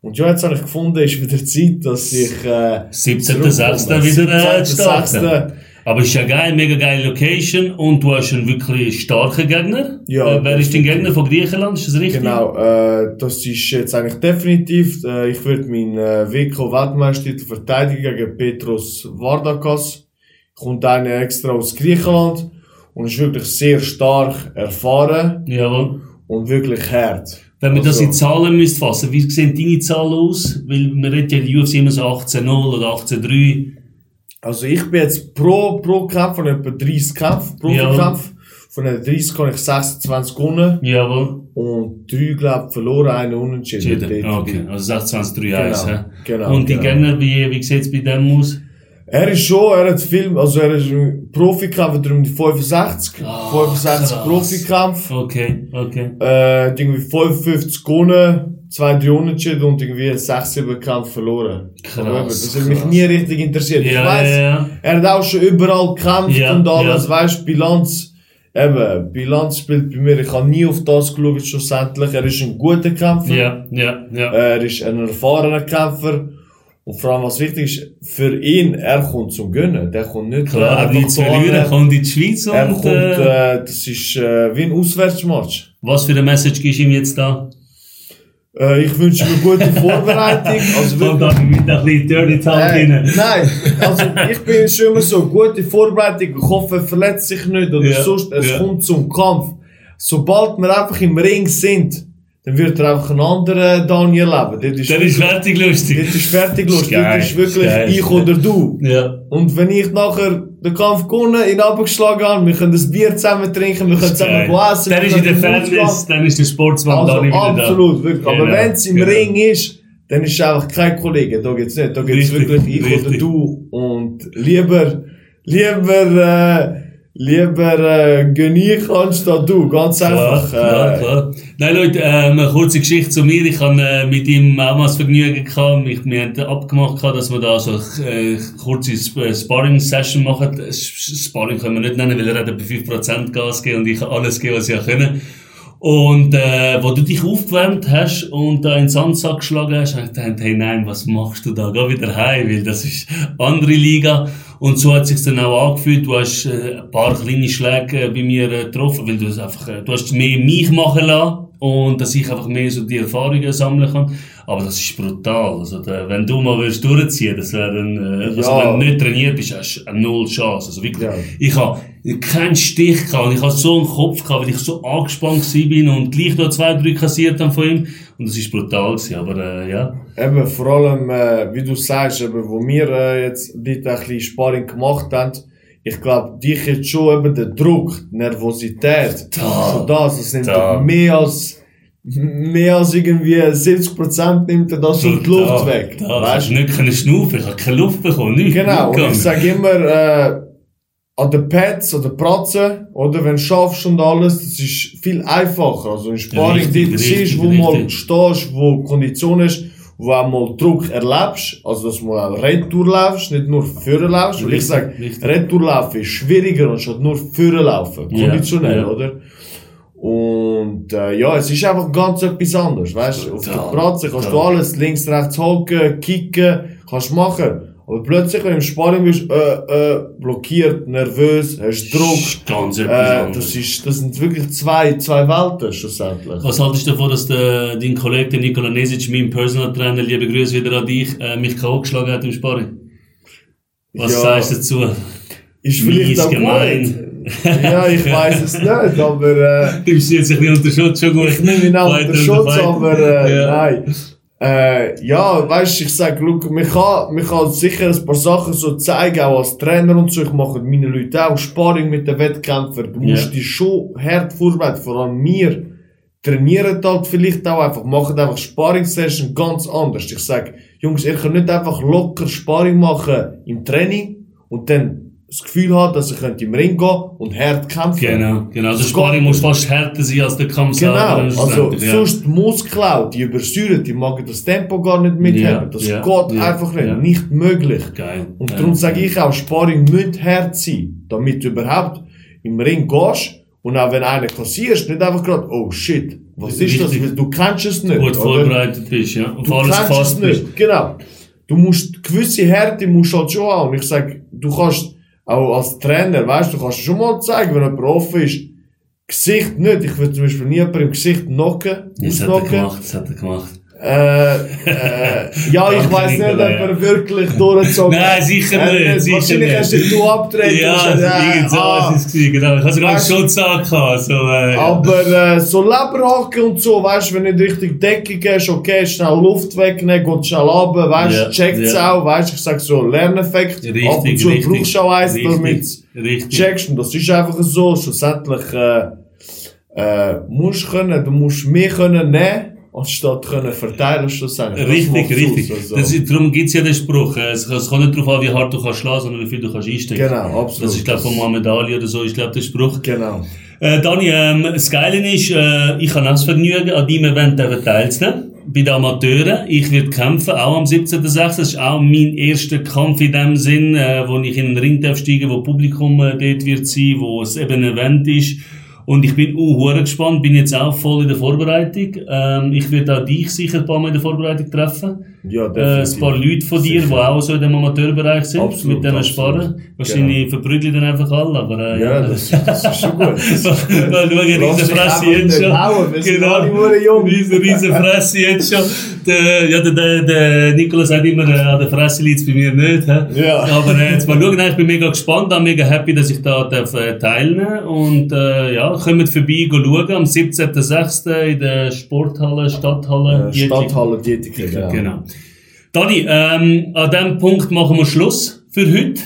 Und ja, jetzt habe ich gefunden, ist wieder Zeit, dass ich, äh, 17.06. wieder äh, starten. 17.06.. Aber ist ja geil, mega geile Location und du hast einen wirklich starken Gegner. Ja, äh, wer ist dein Gegner von Griechenland? Ist das richtig? Genau, äh, das ist jetzt eigentlich definitiv. Äh, ich würde meinen äh, WK-Weltmeister verteidigen gegen Petros Vardakas. Kommt einer extra aus Griechenland und ist wirklich sehr stark erfahren Jawohl. und wirklich hart. Wenn wir das Also- in Zahlen müsst fassen, wie sehen deine Zahlen aus? Weil man redet ja in der UFC immer so 18-0 oder 18-3. Also ich bin jetzt pro, pro Kampf von etwa 30 Kämpfen, pro Ja. Kampf. Von den 30 kann ich 26 gewonnen Jawohl. und 3, glaube verloren, einen unentschieden. Entschieden. Okay, also 26-3-1. Genau, hä? genau, Und die genau. Gegner, wie, wie sieht's bei dem aus? Er ist schon, er hat viel, also er ist ein Profikampf, hat er um die 65, Ah, 65 krass. Profikampf, Okay, okay. äh, irgendwie 55 gewonnen, 2, 3 unentschieden und irgendwie 6, 7 Kämpfe verloren. Krass, das hat mich nie richtig interessiert. ich Ja, weiss, ja, ja. er hat auch schon überall gekämpft und alles, ja. weißt, Bilanz, eben, Bilanz spielt bei mir, ich habe nie auf das geschaut, schlussendlich, er ist ein guter Kämpfer. Ja, ja, ja. Er ist ein erfahrener Kämpfer. Und vor allem, was wichtig ist, für ihn, er kommt zum Gönnen. Der kommt nicht Klar, nicht zu so verlieren, an. kommt in die Schweiz Er und, kommt, äh, äh, das ist äh, wie ein Auswärtsmatch. was für eine Message gibst du ihm jetzt da? Äh, ich wünsche eine gute Vorbereitung. Also wirklich, mit ein bisschen Dirty Talk äh, rein. nein, also ich bin schon immer so, gute Vorbereitung, ich hoffe, er verletzt sich nicht oder Ja, sonst, es ja. kommt zum Kampf. Sobald wir einfach im Ring sind, dann wird er einfach einen anderen Daniel leben. Dort ist ist fertig lustig. Dort ist fertig. Geil, Dort ist wirklich geil. ich oder du. Ja. Und wenn ich nachher den Kampf gewonnen, ihn abgeschlagen habe, wir können das Bier zusammen trinken, wir können zusammen essen. Dann ist in der Fairness, dann ist der Sportsmann Also da nicht wieder absolut, wirklich. Aber Genau, wenn es im genau. Ring ist, dann ist es einfach kein Kollege. Da geht's nicht. Da geht's Richtig, wirklich ich oder richtig. du. Und lieber, lieber, äh, lieber, äh, gönn ich anstatt du. Ganz Klar, einfach. klar, äh, klar. Nein, Leute, ähm, eine kurze Geschichte zu mir. Ich habe äh, mit ihm auch mal das Vergnügen gehabt. Ich, wir haben abgemacht, gehabt, dass wir da so äh, kurze äh, Sparring-Session machen. Äh, Sparring können wir nicht nennen, weil er hat etwa 5% Gas gegeben und ich habe alles gegeben, was ich können. Und äh, wo du dich aufgewärmt hast und da in den Sandsack geschlagen hast, habe ich gedacht, hey nein, was machst du da? Geh wieder heim, weil das ist andere Liga. Und so hat sich's dann auch angefühlt. Du hast äh, ein paar kleine Schläge äh, bei mir äh, getroffen, weil du es einfach, äh, du hast mehr mich machen lassen und dass ich einfach mehr so die Erfahrungen sammeln kann. Aber das ist brutal. Also, der, wenn du mal willst durchziehen, das wäre ein, äh, also Ja. wenn du nicht trainiert bist, hast du eine null Chance. Also wirklich, Ja. ich habe keinen Stich gehabt und ich habe so einen Kopf gehabt, weil ich so angespannt bin und gleich da zwei, drei kassiert haben von ihm. Und das ist brutal gewesen, aber äh, ja. Eben, vor allem, äh, wie du sagst, eben, wo wir äh, jetzt dort ein bisschen Sparring gemacht haben, ich glaube, dich jetzt schon eben der Druck, die Nervosität, Da. schon das, das Da. doch mehr als, mehr als irgendwie 70% nimmt er das schon die Luft weg. Da, weißt du nicht können schnaufen, ich habe keine Luft bekommen, nichts. Genau, und nichts ich sage immer, äh, an den Pads oder Pratzen, oder wenn du schaffst und alles, das ist viel einfacher. Also in Sparring, dort richtig, siehst, wo du mal stehst, wo Kondition ist, wo auch mal Druck erlebst, also dass du mal auch Retour laufst, nicht nur Führen laufst, weil ich sage. Retour laufen ist schwieriger anstatt nur Führen laufen, Ja, konditionell, ja. oder? Und äh, ja, es ist einfach ganz etwas anderes, weißt du? Auf der Pratze kannst du alles links, rechts hocken, kicken, kannst du machen. Aber plötzlich, wenn du im Sparring bist, äh, äh, blockiert, nervös, hast Druck, Ganz äh, das ist, das sind wirklich zwei, zwei Welten, schlussendlich. Was haltest du davon, dass der, dein Kollege, der Nikola Nesic, mein Personal Trainer, liebe Grüße wieder an dich, äh, mich K.O. geschlagen hat im Sparring? Was Ja. sagst du dazu? Ist vielleicht auch gemein. ja, ich weiß es nicht, aber, äh, Du bist jetzt ein bisschen unter Schutz, schon gut. Ich nehme ihn auch unter Schutz, aber äh, Ja. nein. Äh, ja, weißt ich sag, look, man kann, man kann sicher ein paar Sachen so zeigen, auch als Trainer und so. Ich mache mit meinen Leuten auch Sparring mit den Wettkämpfern. Du musst Ja. dich schon hart vorbereiten. Vor allem wir trainieren halt vielleicht auch einfach, machen einfach Sparring-Session ganz anders. Ich sag, Jungs, ihr könnt nicht einfach locker Sparring machen im Training und dann das Gefühl haben, dass könnt im Ring gehen und hart kämpfen. Genau, genau. Also Sparring muss fast härter sein als der Kampf Genau, also ja. sonst die Muskeln, die übersäuern, die mag das Tempo gar nicht mithaben. Ja, das ja, geht einfach nicht, nicht möglich. Geil. Und darum sage ich auch, Sparring muss hart sein, damit du überhaupt im Ring gehst und auch wenn einer kassierst, nicht einfach gerade, oh shit, Was ist das? Richtig. Du kennst es nicht. Gut vorbereitet bist, ja. Und Du auf alles kennst es bist. nicht. Genau. Du musst, gewisse Härte musst halt schon haben. Ich sag, du kannst, auch als Trainer, weißt du, du kannst schon mal zeigen, wenn jemand offen ist, Gesicht nicht. Ich würde zum Beispiel nie jemanden im Gesicht knocken, Das hat er gemacht, das hat er gemacht. Äh, äh, ja, ich weiss nicht, ob er wirklich durchgezogen Nein, sicher nicht, sicher Wahrscheinlich hast du abgedreht. Ja, äh, irgend so ah. was ist es genau. Ich habe sogar einen Weißt du- Schutz angehabt, so, äh. Aber äh, so Leberhaken und so, weißt du, wenn du nicht richtig Deckung hast, okay, schnell Luft wegnehmen, geht schnell runter, weißt du, Ja, checkt's ja. auch, weißt du, ich sag so, Lerneffekt, Richtig, ab und zu richtig, brauchst du auch eins, damit richtig. checkst und das ist einfach so, schlussendlich, äh, äh, musst können, du musst mehr können nehmen, anstatt können verteilen, schlussendlich. Richtig, richtig. aus, also. Das ist, darum gibt's ja den Spruch. äh, Es, es kommt nicht darauf an, wie hart du kannst schlagen, sondern wie viel du kannst einstecken. Genau, absolut. Das ist, glaube ich, von Mohamed Ali oder so, ist, glaube der Spruch. Genau. Äh, Dani, ähm, das Geile ist, äh, ich auch das Vergnügen, an deinem Event teilzunehmen. Bei den Amateuren. Ich werde kämpfen, auch am 17.06. Das ist auch mein erster Kampf in dem Sinn, äh, wo ich in den Ring darf steigen, wo Publikum äh, dort wird sein, wo es eben ein Event ist. Und ich bin uh, gespannt, bin jetzt auch voll in der Vorbereitung. Ähm, ich werde auch dich sicher ein paar Mal in der Vorbereitung treffen. Ja, Äh, ein paar Leute von dir, die auch so in dem Amateurbereich sind, Absolut, mit denen sparen. Wahrscheinlich verprügeln dann einfach alle, aber äh, Ja, das, das ist schon gut. weil schau, riesen Fresse jetzt schon. alle hure jung. Riesen, riesen Fresse jetzt schon. Der, ja, der, der, der Nikola sagt immer, äh, an der Fresse liegt bei mir nicht. Ja. Aber äh, jetzt mal schauen, ich bin mega gespannt, bin mega happy, dass ich da darf, äh, teilnehmen Und äh, ja, kommt vorbei, schauen, am 17.06. in der Sporthalle, Stadthalle. Äh, Stadthalle Dietiker, genau. Genau. Dani, ähm, an diesem Punkt machen wir Schluss für heute.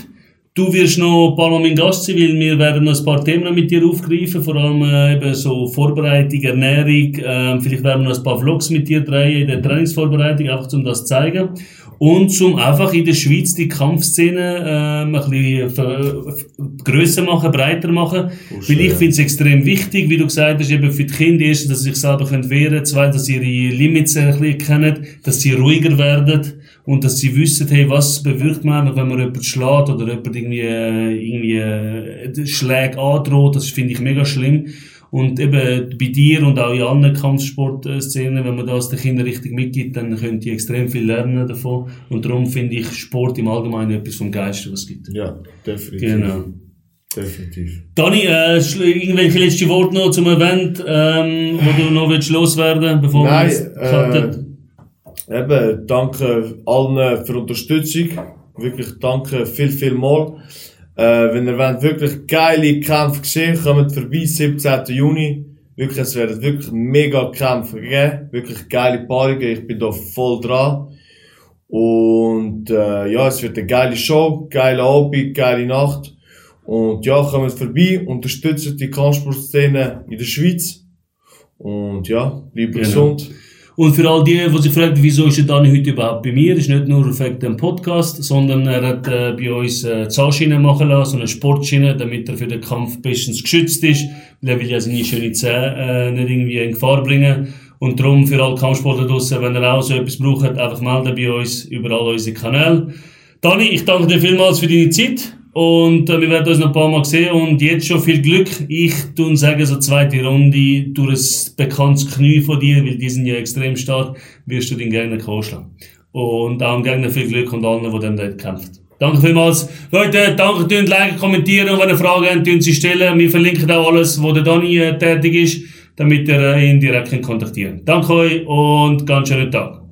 Du wirst noch ein paar Mal mein Gast sein, weil wir werden noch ein paar Themen mit dir aufgreifen, vor allem äh, eben so Vorbereitung, Ernährung, ähm, vielleicht werden wir noch ein paar Vlogs mit dir drehen in der Trainingsvorbereitung, einfach um das zu zeigen. Und zum einfach in der Schweiz die Kampfszene ähm, ein bisschen grösser machen, breiter machen. Weil ich finde es extrem wichtig, wie du gesagt hast, eben für die Kinder, erstens, dass sie sich selber können wehren können, zweitens, dass sie ihre Limits ein bisschen kennen, dass sie ruhiger werden und dass sie wissen, hey, was bewirkt man, wenn man jemanden schlägt oder jemand irgendwie, äh, irgendwie äh, Schläge androht, das finde ich mega schlimm. Und eben bei dir und auch in anderen Kampfsportszenen, wenn man das den Kindern richtig mitgibt, dann können die extrem viel lernen davon. Und darum finde ich Sport im Allgemeinen etwas vom Geilsten, was es gibt. Ja, definitiv. Genau. Definitiv. Dani, äh, irgendwelche letzte Worte noch zum Event, ähm, wo du noch willst loswerden, bevor wir Nein, jetzt äh? Eben, danke allen für Unterstützung. Wirklich danke viel, viel mal. Äh, wenn ihr wollt, wirklich geile Kämpfe sehen, kommt vorbei, 17. Juni. Wirklich, es werden wirklich mega Kämpfe geben. Wirklich geile Paarungen. Ich bin da voll dran. Und, äh, ja, es wird eine geile Show, geile Abend, geile Nacht. Und ja, kommt vorbei, unterstützt die Kampfsportszene in der Schweiz. Und ja, bleibt Genau. gesund. Und für all die, die sich fragen, wieso ist der Dani heute überhaupt bei mir, ist nicht nur wegen dem Podcast, sondern er hat äh, bei uns äh, Zahnschiene machen lassen, eine Sportschiene, damit er für den Kampf bestens geschützt ist, er will ja seine schöne Zähne äh, nicht irgendwie in Gefahr bringen. Und darum für alle Kampfsportler draussen, wenn ihr auch so etwas braucht, einfach melden bei uns über all unsere Kanäle. Dani, ich danke dir vielmals für deine Zeit. Und äh, wir werden uns noch ein paar Mal sehen und jetzt schon viel Glück. Ich tue und sage so zweite Runde durch ein bekanntes Knie von dir, weil die sind ja extrem stark, wirst du den Gegner schlagen. Und auch dem Gegner viel Glück und allen, die dann dort kämpfen. Danke vielmals. Leute, danke, tun, liken, kommentieren und wenn ihr Fragen habt, tun sie stellen. Wir verlinken auch alles, wo der Dani äh, tätig ist, damit ihr äh, ihn direkt kontaktieren. Danke euch und ganz schönen Tag.